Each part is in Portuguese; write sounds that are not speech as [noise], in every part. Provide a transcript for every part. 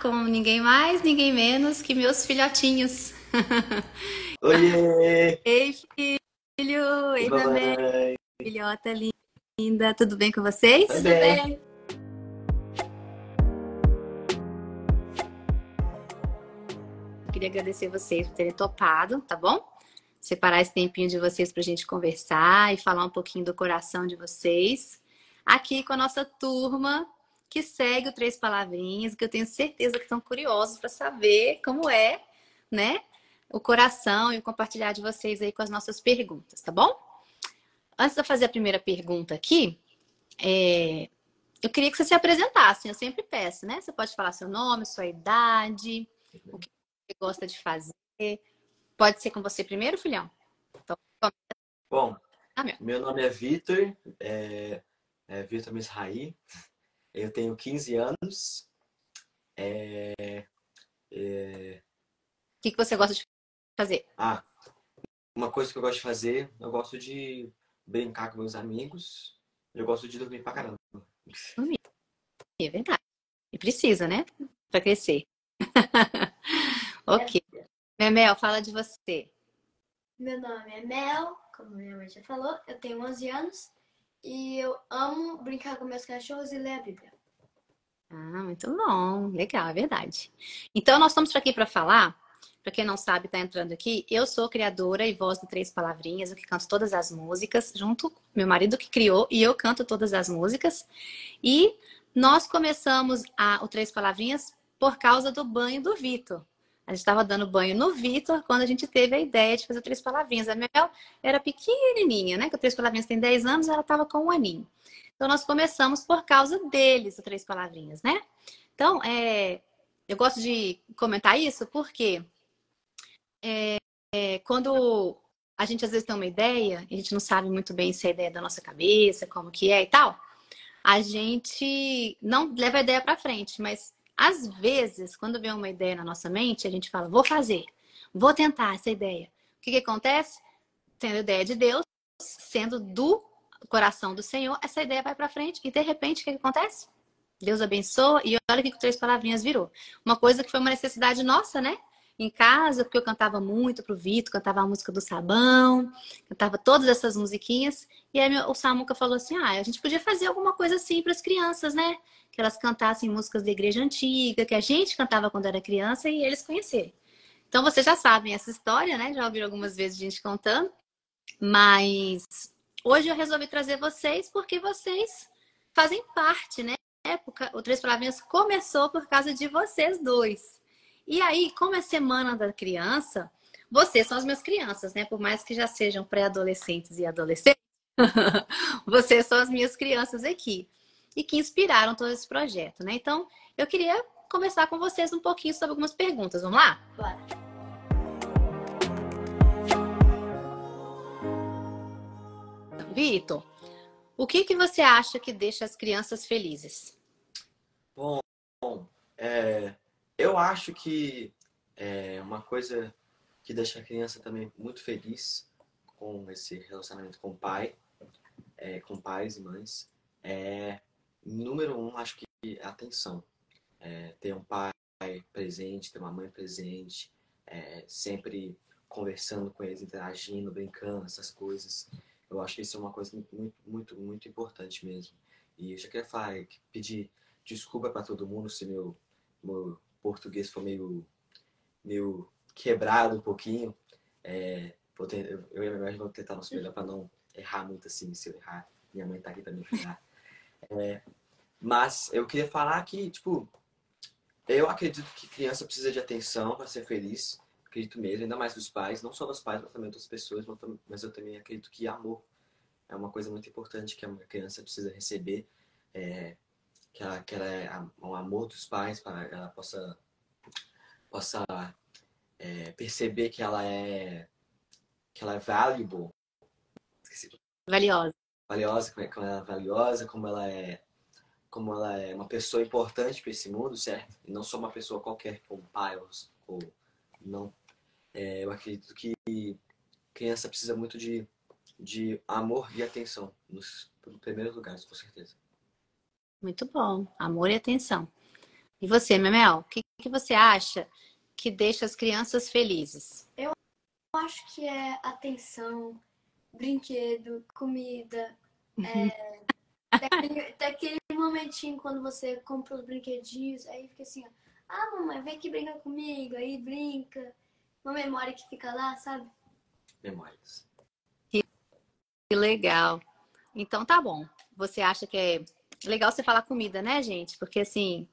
com ninguém mais, ninguém menos que meus filhotinhos. [laughs] Oiê! Ei, filho! Ei, bebê! Filhota linda! Tudo bem com vocês? Tudo bem. Queria agradecer vocês por terem topado, tá bom? Separar esse tempinho de vocês para a gente conversar e falar um pouquinho do coração de vocês. Aqui com a nossa turma que segue o Três Palavrinhas, que eu tenho certeza que estão curiosos para saber como é, né? O coração e o compartilhar de vocês aí com as nossas perguntas, tá bom? Antes de eu fazer a primeira pergunta aqui, é... eu queria que você se apresentasse. Eu sempre peço, né? Você pode falar seu nome, sua idade, o que você gosta de fazer. Pode ser com você primeiro, filhão? Então, Bom, ah, meu. meu nome é Vitor, é, é Vitor Misraí. Eu tenho 15 anos. É, é, O que, que você gosta de fazer? Ah, uma coisa que eu gosto de fazer, eu gosto de brincar com meus amigos. Eu gosto de dormir pra caramba. É verdade. E precisa, né? Pra crescer. [laughs] ok. Memel, fala de você. Meu nome é Mel, como minha mãe já falou, eu tenho 11 anos e eu amo brincar com meus cachorros e ler a Bíblia. Ah, muito bom. Legal, é verdade. Então, nós estamos aqui para falar. Para quem não sabe, está entrando aqui. Eu sou criadora e voz do Três Palavrinhas, eu que canto todas as músicas, junto meu marido que criou e eu canto todas as músicas. E nós começamos a, o Três Palavrinhas por causa do banho do Vitor. A gente estava dando banho no Vitor quando a gente teve a ideia de fazer Três Palavrinhas. A Mel era pequenininha, né? Que o Três Palavrinhas tem 10 anos, ela estava com um aninho. Então, nós começamos por causa deles, o Três Palavrinhas, né? Então, é, eu gosto de comentar isso porque é, é, quando a gente às vezes tem uma ideia, a gente não sabe muito bem se é a ideia da nossa cabeça, como que é e tal, a gente não leva a ideia para frente, mas às vezes, quando vem uma ideia na nossa mente, a gente fala, vou fazer, vou tentar essa ideia. O que, que acontece? Tendo a ideia de Deus, sendo do coração do Senhor, essa ideia vai para frente e de repente o que, que acontece? Deus abençoa e olha o que, Três Palavrinhas virou. Uma coisa que foi uma necessidade nossa, né? Em casa, porque eu cantava muito pro Vitor, cantava a música do Sabão, cantava todas essas musiquinhas. E aí o Samuca falou assim: ah, a gente podia fazer alguma coisa assim para as crianças, né? Que elas cantassem músicas da igreja antiga, que a gente cantava quando era criança e eles conhecerem. Então vocês já sabem essa história, né? Já ouviram algumas vezes gente contando. Mas hoje eu resolvi trazer vocês porque vocês fazem parte, né? época, o Três Palavrinhas começou por causa de vocês dois. E aí, como é Semana da Criança, vocês são as minhas crianças, né? Por mais que já sejam pré-adolescentes e adolescentes, [laughs] vocês são as minhas crianças aqui. E que inspiraram todo esse projeto, né? Então, eu queria conversar com vocês um pouquinho sobre algumas perguntas. Vamos lá? Bora. Vitor, o que, que você acha que deixa as crianças felizes? Bom, é, eu acho que é uma coisa que deixa a criança também muito feliz com esse relacionamento com o pai, é, com pais e mães, é, número um, acho que atenção. É, ter um pai presente, ter uma mãe presente, é, sempre conversando com eles, interagindo, brincando, essas coisas. Eu acho que isso é uma coisa muito, muito, muito importante mesmo. E eu já queria falar, pedir desculpa para todo mundo se meu, meu português for meio, meio quebrado um pouquinho. É, vou ter, eu e a minha mãe vamos tentar nosso melhor para não errar muito assim. Se eu errar, minha mãe tá aqui para errar. É, mas eu queria falar que, tipo, eu acredito que criança precisa de atenção para ser feliz. Acredito mesmo, ainda mais dos pais, não só dos pais, mas também das pessoas. Mas eu também acredito que amor é uma coisa muito importante que a criança precisa receber. É, que ela, que ela é um amor dos pais para ela possa possa é, perceber que ela é que ela é valuable. Valiosa. Valiosa como ela é valiosa como ela é como ela é uma pessoa importante para esse mundo certo? E não só uma pessoa qualquer como pai ou, ou não. É, eu acredito que criança precisa muito de de amor e atenção nos primeiros lugares com certeza muito bom. Amor e atenção. E você, Memel, o que, que você acha que deixa as crianças felizes? Eu acho que é atenção, brinquedo, comida. É, [laughs] daquele, daquele momentinho quando você compra os brinquedinhos, aí fica assim, ó, ah, mamãe, vem aqui brincar comigo, aí brinca. Uma memória que fica lá, sabe? Memórias. Que legal. Então tá bom. Você acha que é legal você falar comida, né, gente? Porque assim,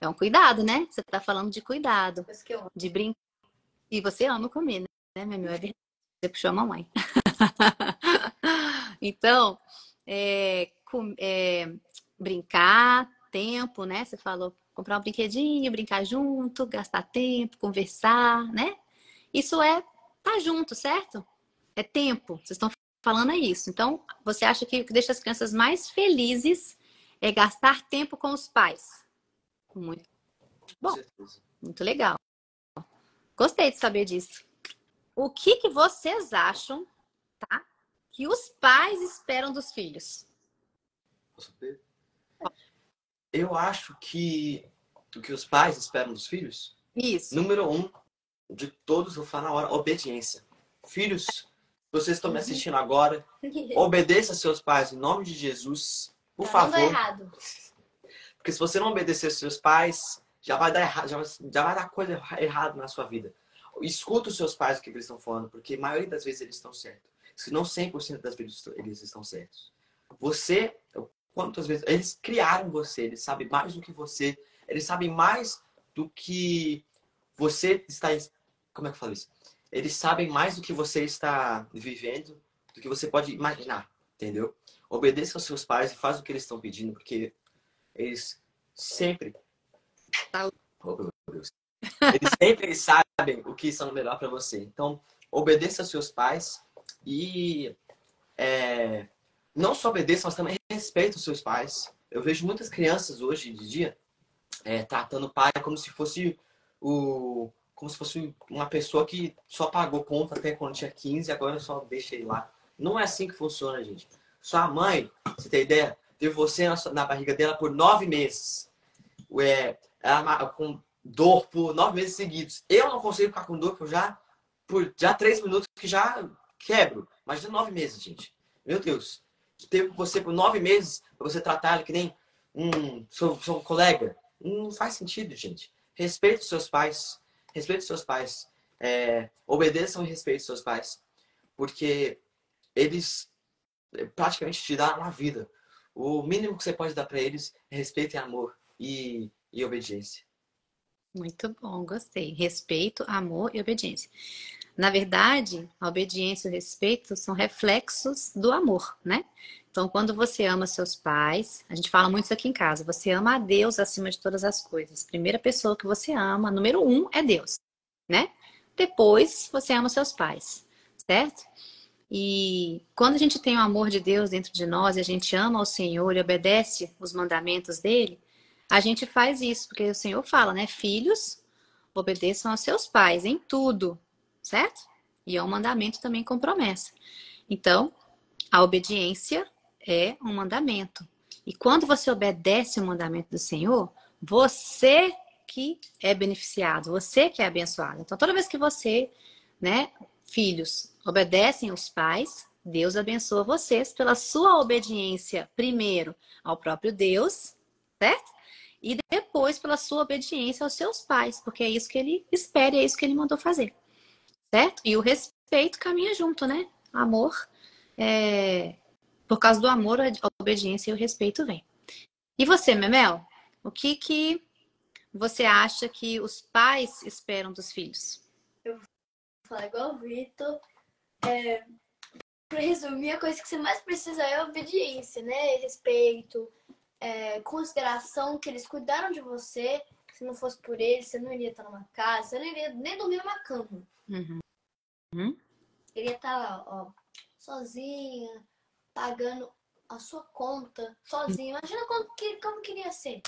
é um cuidado, né? Você tá falando de cuidado, de brincar. E você ama comida, né, meu? É verdade. Você puxou a mamãe. [laughs] então, é, com, é, brincar, tempo, né? Você falou comprar um brinquedinho, brincar junto, gastar tempo, conversar, né? Isso é tá junto, certo? É tempo. Vocês estão falando é isso. Então, você acha que o que deixa as crianças mais felizes é gastar tempo com os pais? Muito bom. Muito legal. Gostei de saber disso. O que, que vocês acham, tá? Que os pais esperam dos filhos? Eu acho que o que os pais esperam dos filhos. Isso. Número um de todos, vou falar na hora, obediência. Filhos, vocês estão me uhum. assistindo agora, [laughs] obedeça seus pais em nome de Jesus, por tá favor. errado. Porque se você não obedecer seus pais, já vai dar errado, já, já vai dar coisa errada na sua vida. Escuta os seus pais o que eles estão falando, porque a maioria das vezes eles estão certos. Se não 100% das vezes eles estão certos. Você, quantas vezes eles criaram você, eles sabem mais do que você, eles sabem mais do que você está como é que eu falo isso? Eles sabem mais do que você está vivendo, do que você pode imaginar, entendeu? Obedeça aos seus pais e faz o que eles estão pedindo, porque eles sempre. Oh, eles sempre sabem o que são melhor para você. Então, obedeça aos seus pais e é, não só obedeça, mas também respeite os seus pais. Eu vejo muitas crianças hoje de dia é, tratando o pai como se fosse o, como se fosse uma pessoa que só pagou conta até quando tinha 15 e agora só deixa ele lá. Não é assim que funciona, gente. Sua mãe, você tem ideia, teve você na, na barriga dela por nove meses. É, ela com dor por nove meses seguidos. Eu não consigo ficar com dor, porque eu já, por já três minutos que já quebro. Imagina nove meses, gente. Meu Deus. Teve você por nove meses pra você tratar ele que nem um seu, seu colega. Não faz sentido, gente. Respeite os seus pais respeite seus pais. É, obedeçam e respeitem seus pais. Porque eles é, praticamente te dão uma vida. O mínimo que você pode dar para eles é respeito e amor e, e obediência. Muito bom, gostei. Respeito, amor e obediência. Na verdade, a obediência e o respeito são reflexos do amor, né? Então, quando você ama seus pais, a gente fala muito isso aqui em casa, você ama a Deus acima de todas as coisas. Primeira pessoa que você ama, número um, é Deus, né? Depois, você ama seus pais, certo? E quando a gente tem o amor de Deus dentro de nós, e a gente ama o Senhor e obedece os mandamentos dele, a gente faz isso, porque o Senhor fala, né? Filhos, obedeçam aos seus pais em tudo, certo? E é um mandamento também com promessa. Então, a obediência é um mandamento. E quando você obedece o mandamento do Senhor, você que é beneficiado, você que é abençoado. Então, toda vez que você, né, filhos, obedecem os pais, Deus abençoa vocês pela sua obediência, primeiro ao próprio Deus, certo? E depois pela sua obediência aos seus pais, porque é isso que ele espera, é isso que ele mandou fazer, certo? E o respeito caminha junto, né? Amor é, por causa do amor, a obediência e o respeito vem. E você, Memel? O que que você acha que os pais esperam dos filhos? Eu vou falar igual o Vitor. É, para resumir, a coisa que você mais precisa é obediência, né? Respeito, é, consideração, que eles cuidaram de você. Se não fosse por eles, você não iria estar numa casa, você não iria nem dormir numa cama. Uhum. Uhum. Ele ia estar lá, ó, sozinha, pagando a sua conta sozinha. Imagina como, como queria ser.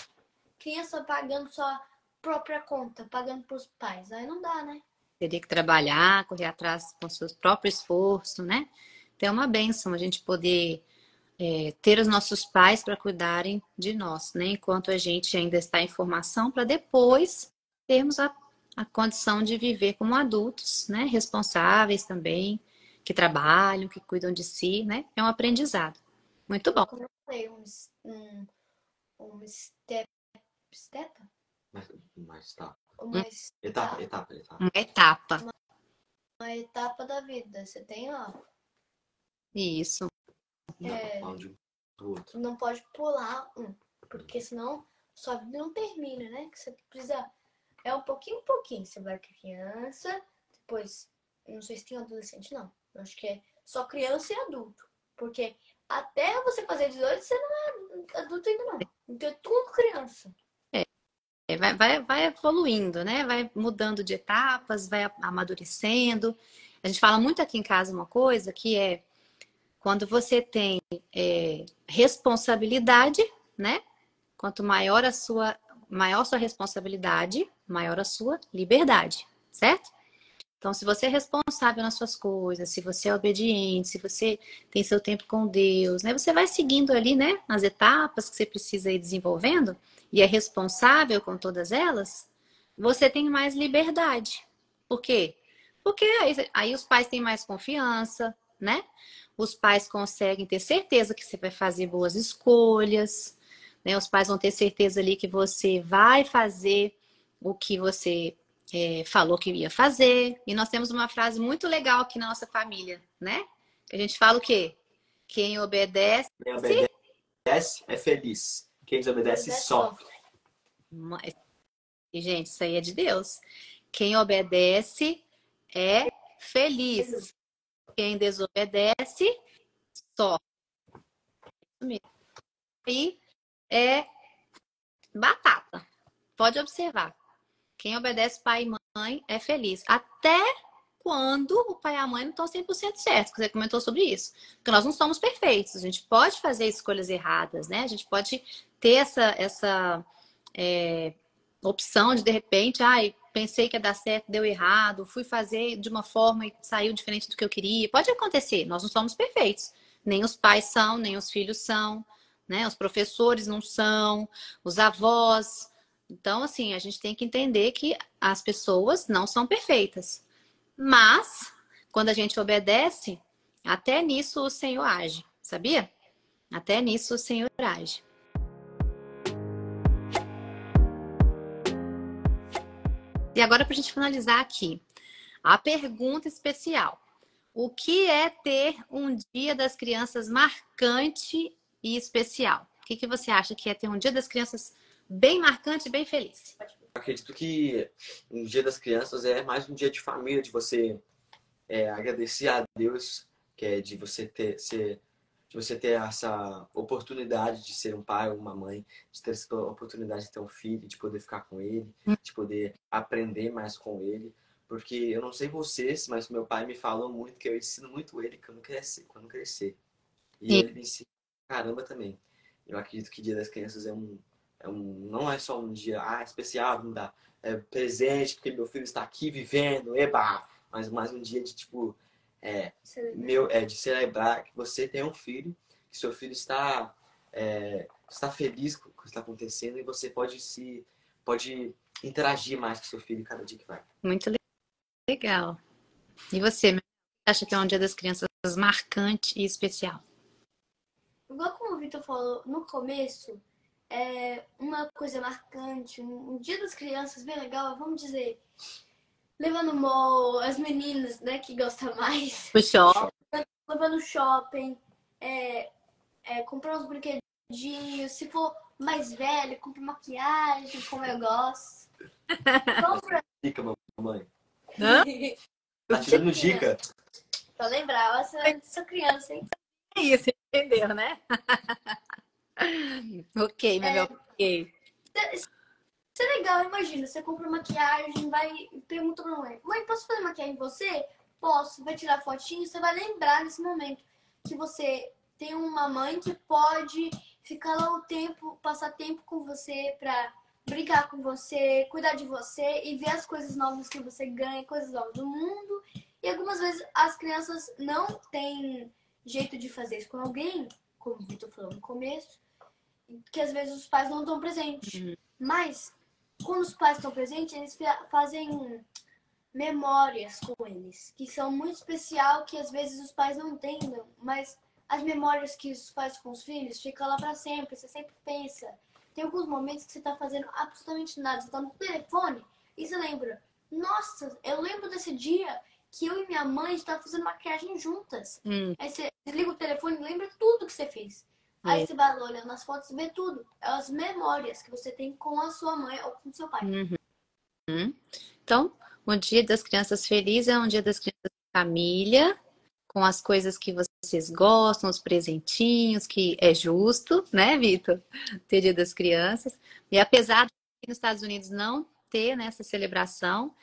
Criança pagando sua própria conta, pagando para os pais. Aí não dá, né? Teria que trabalhar, correr atrás com seu próprio esforço, né? Então é uma benção a gente poder é, ter os nossos pais para cuidarem de nós, né? Enquanto a gente ainda está em formação, para depois termos a, a condição de viver como adultos, né? Responsáveis também, que trabalham, que cuidam de si, né? É um aprendizado. Muito bom. Como eu falei, um, um, um step, step? Mas, mas tá. Uma. Etapa, etapa, etapa. Uma etapa. uma etapa da vida. Você tem, ó, Isso. Não, É. falando de um do outro. não pode pular um, porque senão sua vida não termina, né? Que você precisa. É um pouquinho em pouquinho. Você vai criança, depois. eu Não sei se tem adolescente, não. Eu acho que é só criança e adulto. Porque até você fazer 18, você não é adulto ainda, não. Então é tudo criança. Vai, vai, vai evoluindo, né? Vai mudando de etapas, vai amadurecendo. A gente fala muito aqui em casa uma coisa que é quando você tem é, responsabilidade, né? Quanto maior a sua, maior sua responsabilidade, maior a sua liberdade, certo? Então, se você é responsável nas suas coisas, se você é obediente, se você tem seu tempo com Deus, né? Você vai seguindo ali, né? As etapas que você precisa ir desenvolvendo e é responsável com todas elas, você tem mais liberdade. Por quê? Porque aí, aí os pais têm mais confiança, né? Os pais conseguem ter certeza que você vai fazer boas escolhas, né? Os pais vão ter certeza ali que você vai fazer o que você é, falou que ia fazer. E nós temos uma frase muito legal aqui na nossa família, né? Que a gente fala o quê? Quem obedece Quem obedece é feliz. Quem desobedece Obedece, sofre. Mas- E, gente, isso aí é de Deus. Quem obedece é feliz. Quem desobedece sofre. E é batata. Pode observar. Quem obedece pai e mãe é feliz. Até quando o pai e a mãe não estão 100% certos. Você comentou sobre isso. Porque nós não somos perfeitos. A gente pode fazer escolhas erradas, né? A gente pode ter essa, essa é, opção de, de repente, ai, pensei que ia dar certo, deu errado, fui fazer de uma forma e saiu diferente do que eu queria. Pode acontecer, nós não somos perfeitos. Nem os pais são, nem os filhos são, né? Os professores não são, os avós. Então, assim, a gente tem que entender que as pessoas não são perfeitas. Mas, quando a gente obedece, até nisso o Senhor age, sabia? Até nisso o Senhor age. E agora, para a gente finalizar aqui, a pergunta especial: O que é ter um Dia das Crianças marcante e especial? O que, que você acha que é ter um Dia das Crianças bem marcante e bem feliz? Acredito que um dia das crianças é mais um dia de família, de você é, agradecer a Deus, que é de você ter ser, de você ter essa oportunidade de ser um pai ou uma mãe, de ter essa oportunidade de ter um filho, de poder ficar com ele, de poder aprender mais com ele. Porque eu não sei vocês, mas meu pai me falou muito que eu ensino muito ele quando crescer, quando crescer. E Sim. ele me ensina caramba também. Eu acredito que Dia das Crianças é um, é um não é só um dia ah, especial, não dá é, presente porque meu filho está aqui vivendo, eba, mas mais um dia de tipo é, meu é de celebrar que você tem um filho, que seu filho está é, está feliz com o que está acontecendo e você pode se pode interagir mais com seu filho cada dia que vai. Muito le- legal. E você, acha que é um Dia das Crianças marcante e especial? Igual como o Vitor falou no começo, é uma coisa marcante, um, um dia das crianças bem legal, vamos dizer, levar no mall, as meninas, né, que gostam mais, O show. levar no shopping, é, é, comprar uns brinquedinhos, se for mais velho, compra maquiagem, como eu gosto. [laughs] Compra Dica, mamãe. Hã? Tá tirando dica. pra lembrar, eu sou, sou criança, hein? É isso, entendeu, né? [laughs] ok, Mel, ok. Isso é legal, imagina, você compra maquiagem, vai e pergunta pra mãe, mãe, posso fazer maquiagem em você? Posso, vai tirar fotinho, você vai lembrar nesse momento que você tem uma mãe que pode ficar lá o tempo, passar tempo com você pra brincar com você, cuidar de você e ver as coisas novas que você ganha, coisas novas do mundo. E algumas vezes as crianças não têm jeito de fazer isso com alguém, como o Vitor falou no começo, que às vezes os pais não estão presentes. Mas quando os pais estão presentes, eles fazem memórias com eles, que são muito especial, que às vezes os pais não entendem, mas as memórias que os pais com os filhos ficam lá para sempre, você sempre pensa. Tem alguns momentos que você tá fazendo absolutamente nada, você tá no telefone e você lembra, nossa, eu lembro desse dia que eu e minha mãe estavam fazendo maquiagem juntas. Hum. Aí você desliga o telefone e lembra tudo que você fez. Aí é. você vai olhando nas fotos e vê tudo. É as memórias que você tem com a sua mãe ou com o seu pai. Uhum. Uhum. Então, um dia das crianças felizes é um dia das crianças de família, com as coisas que vocês gostam, os presentinhos, que é justo, né, Vitor? Ter dia das crianças. E apesar de nos Estados Unidos não ter né, essa celebração,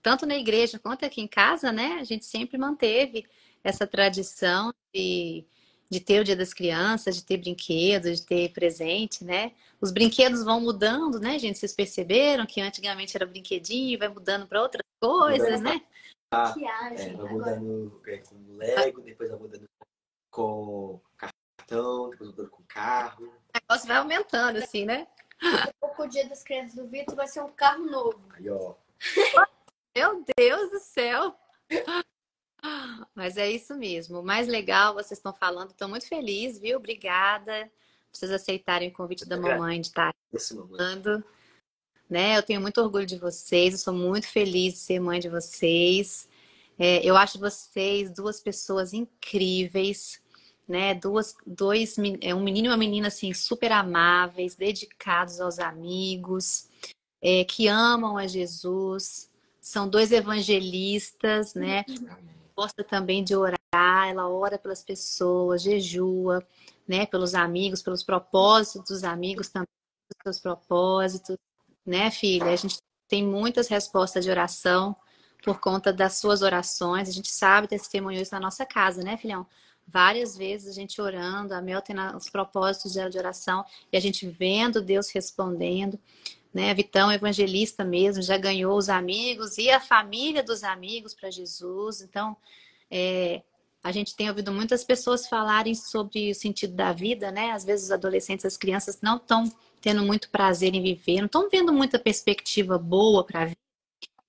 tanto na igreja quanto aqui em casa, né, a gente sempre manteve essa tradição de de ter o Dia das Crianças, de ter brinquedos, de ter presente, né? Os brinquedos vão mudando, né, gente? Vocês perceberam que antigamente era brinquedinho, vai mudando para outras coisas, né? Ah, é, vai mudando é, com Lego, depois vai mudando com cartão, depois mudando com carro. O negócio vai aumentando, assim, né? Daqui a pouco o Dia das Crianças do Vitor vai ser um carro novo. Aí, ó. Meu Deus do céu! Mas é isso mesmo. O mais legal, vocês estão falando, estou muito feliz, viu? Obrigada por vocês aceitarem o convite da mamãe de estar falando. Né? Eu tenho muito orgulho de vocês, eu sou muito feliz de ser mãe de vocês. É, eu acho vocês duas pessoas incríveis, né? Duas, dois, é, um menino e uma menina assim super amáveis, dedicados aos amigos, é, que amam a Jesus. São dois evangelistas, né? Amém gosta também de orar, ela ora pelas pessoas, jejua, né, pelos amigos, pelos propósitos dos amigos também, pelos seus propósitos, né, filha? A gente tem muitas respostas de oração por conta das suas orações. A gente sabe testemunhos na nossa casa, né, filhão? Várias vezes a gente orando, a Mel tem os propósitos de oração e a gente vendo Deus respondendo né? Vitão, evangelista mesmo, já ganhou os amigos e a família dos amigos para Jesus. Então, é, a gente tem ouvido muitas pessoas falarem sobre o sentido da vida, né? Às vezes os adolescentes, as crianças não estão tendo muito prazer em viver, não estão vendo muita perspectiva boa para a vida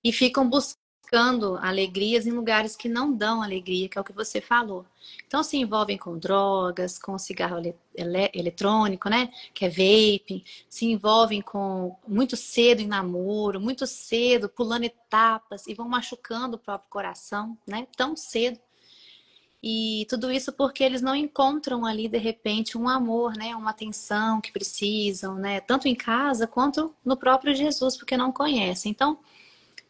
e ficam buscando buscando alegrias em lugares que não dão alegria, que é o que você falou. Então se envolvem com drogas, com cigarro ele eletrônico, né? Que é vape, se envolvem com muito cedo em namoro, muito cedo, pulando etapas e vão machucando o próprio coração, né? Tão cedo. E tudo isso porque eles não encontram ali, de repente, um amor, né? Uma atenção que precisam, né? Tanto em casa quanto no próprio Jesus, porque não conhecem. Então,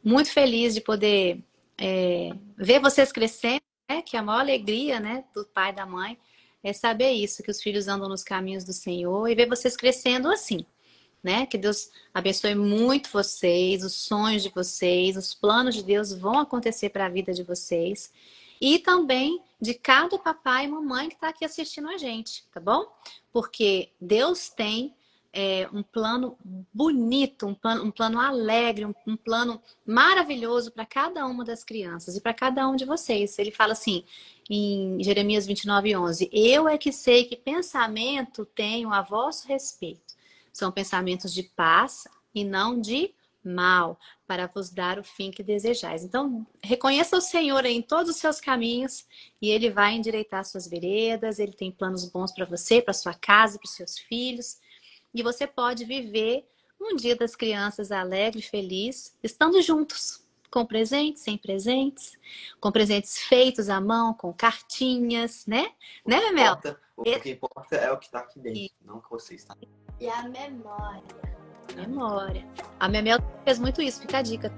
muito feliz de poder é, ver vocês crescendo, né? que a maior alegria né, do pai e da mãe é saber isso, que os filhos andam nos caminhos do Senhor e ver vocês crescendo assim. Né? Que Deus abençoe muito vocês, os sonhos de vocês, os planos de Deus vão acontecer para a vida de vocês. E também de cada papai e mamãe que está aqui assistindo a gente, tá bom? Porque Deus tem é, um plano bonito, um plano, um plano alegre, um, um plano maravilhoso para cada uma das crianças e para cada um de vocês. Ele fala assim em Jeremias 29, 11: Eu é que sei que pensamento tenho a vosso respeito. São pensamentos de paz e não de mal, para vos dar o fim que desejais. Então, reconheça o Senhor em todos os seus caminhos e Ele vai endireitar suas veredas. Ele tem planos bons para você, para sua casa, para os seus filhos. E você pode viver um dia das crianças alegre, feliz, estando juntos, com presentes, sem presentes, com presentes feitos à mão, com cartinhas, né? O né, Mel? O que importa é o que está aqui dentro, e... não o que você está. E a memória. A memória. A Memel fez muito isso, fica a dica.